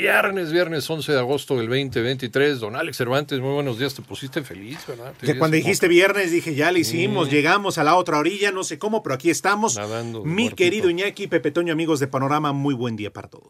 Viernes, viernes 11 de agosto del 2023. Don Alex Cervantes, muy buenos días. Te pusiste feliz, ¿verdad? Te cuando como dijiste viernes dije, ya le hicimos, Mm. llegamos a la otra orilla, no sé cómo, pero aquí estamos. Nadando Mi muertito. querido Iñaki, Pepe Toño, amigos de Panorama, muy buen día para todos.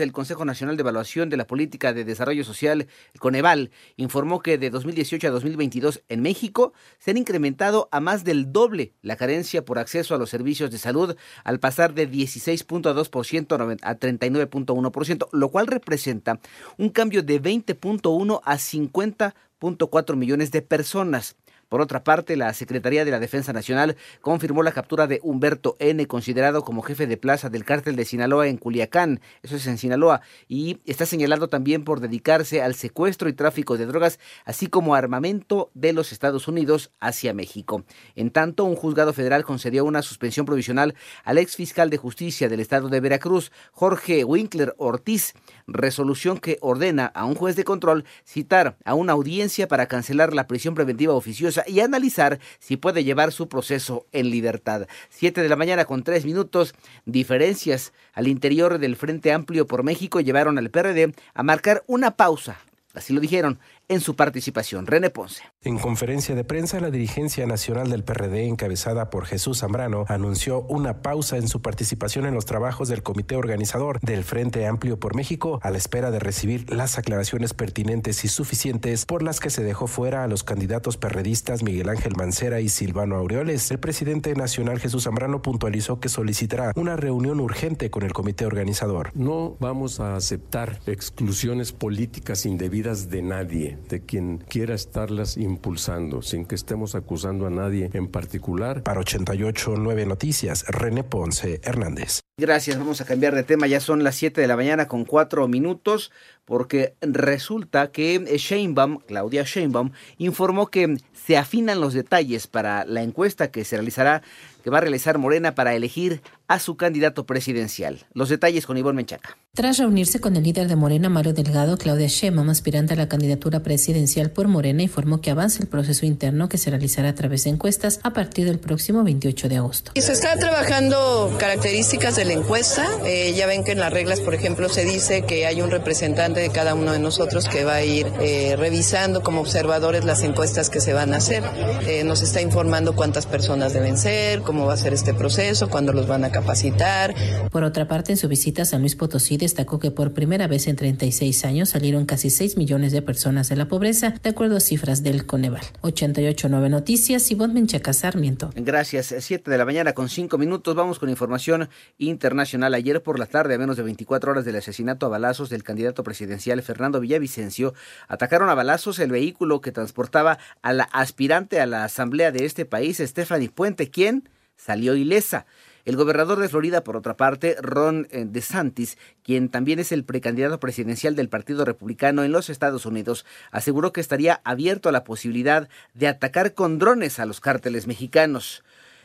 El Consejo Nacional de Evaluación de la Política de Desarrollo Social, el Coneval, informó que de 2018 a 2022 en México se han incrementado a más del doble la carencia por acceso a los servicios de salud al pasar de 16.2% a 39.1%, lo cual representa un cambio de 20.1 a 50.4 millones de personas. Por otra parte, la Secretaría de la Defensa Nacional confirmó la captura de Humberto N., considerado como jefe de plaza del cártel de Sinaloa en Culiacán, eso es en Sinaloa, y está señalado también por dedicarse al secuestro y tráfico de drogas, así como armamento de los Estados Unidos hacia México. En tanto, un juzgado federal concedió una suspensión provisional al ex fiscal de justicia del estado de Veracruz, Jorge Winkler Ortiz, resolución que ordena a un juez de control citar a una audiencia para cancelar la prisión preventiva oficiosa y analizar si puede llevar su proceso en libertad. Siete de la mañana con tres minutos. Diferencias al interior del Frente Amplio por México llevaron al PRD a marcar una pausa. Así lo dijeron en su participación. René Ponce. En conferencia de prensa, la dirigencia nacional del PRD, encabezada por Jesús Zambrano, anunció una pausa en su participación en los trabajos del comité organizador del Frente Amplio por México, a la espera de recibir las aclaraciones pertinentes y suficientes por las que se dejó fuera a los candidatos perredistas Miguel Ángel Mancera y Silvano Aureoles. El presidente nacional Jesús Zambrano puntualizó que solicitará una reunión urgente con el comité organizador. No vamos a aceptar exclusiones políticas indebidas de nadie, de quien quiera estarlas impulsando, sin que estemos acusando a nadie en particular. Para 88.9 Noticias, René Ponce Hernández. Gracias, vamos a cambiar de tema. Ya son las 7 de la mañana con 4 minutos, porque resulta que Sheinbaum, Claudia Sheinbaum, informó que se afinan los detalles para la encuesta que se realizará, que va a realizar Morena para elegir a su candidato presidencial. Los detalles con Ivonne Menchaca. Tras reunirse con el líder de Morena, Mario Delgado, Claudia Sheinbaum, aspirante a la candidatura presidencial por Morena, informó que avanza el proceso interno que se realizará a través de encuestas a partir del próximo 28 de agosto. Y se está trabajando características de la encuesta. Eh, ya ven que en las reglas, por ejemplo, se dice que hay un representante de cada uno de nosotros que va a ir eh, revisando como observadores las encuestas que se van a hacer. Eh, nos está informando cuántas personas deben ser, cómo va a ser este proceso, cuándo los van a capacitar. Por otra parte, en su visita a San Luis Potosí destacó que por primera vez en 36 años salieron casi 6 millones de personas de la pobreza, de acuerdo a cifras del Coneval. 88.9 Noticias, Ivonne Menchaca Sarmiento. Gracias. 7 de la mañana con 5 minutos. Vamos con información internacional. Ayer por la tarde, a menos de 24 horas del asesinato a balazos del candidato presidencial Fernando Villavicencio, atacaron a balazos el vehículo que transportaba a la aspirante a la asamblea de este país, Stephanie Puente, quien salió ilesa. El gobernador de Florida, por otra parte, Ron eh, DeSantis, quien también es el precandidato presidencial del Partido Republicano en los Estados Unidos, aseguró que estaría abierto a la posibilidad de atacar con drones a los cárteles mexicanos.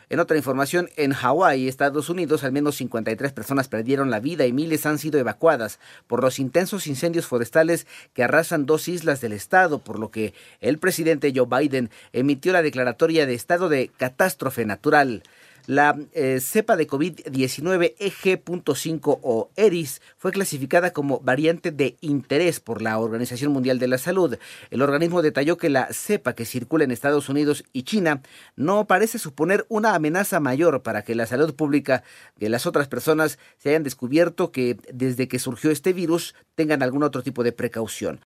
En otra información, en Hawái, Estados Unidos, al menos 53 personas perdieron la vida y miles han sido evacuadas por los intensos incendios forestales que arrasan dos islas del estado, por lo que el presidente Joe Biden emitió la declaratoria de estado de catástrofe natural. La eh, cepa de COVID-19 EG.5 o ERIS fue clasificada como variante de interés por la Organización Mundial de la Salud. El organismo detalló que la cepa que circula en Estados Unidos y China no parece suponer una amenaza mayor para que la salud pública de las otras personas se hayan descubierto que desde que surgió este virus tengan algún otro tipo de precaución.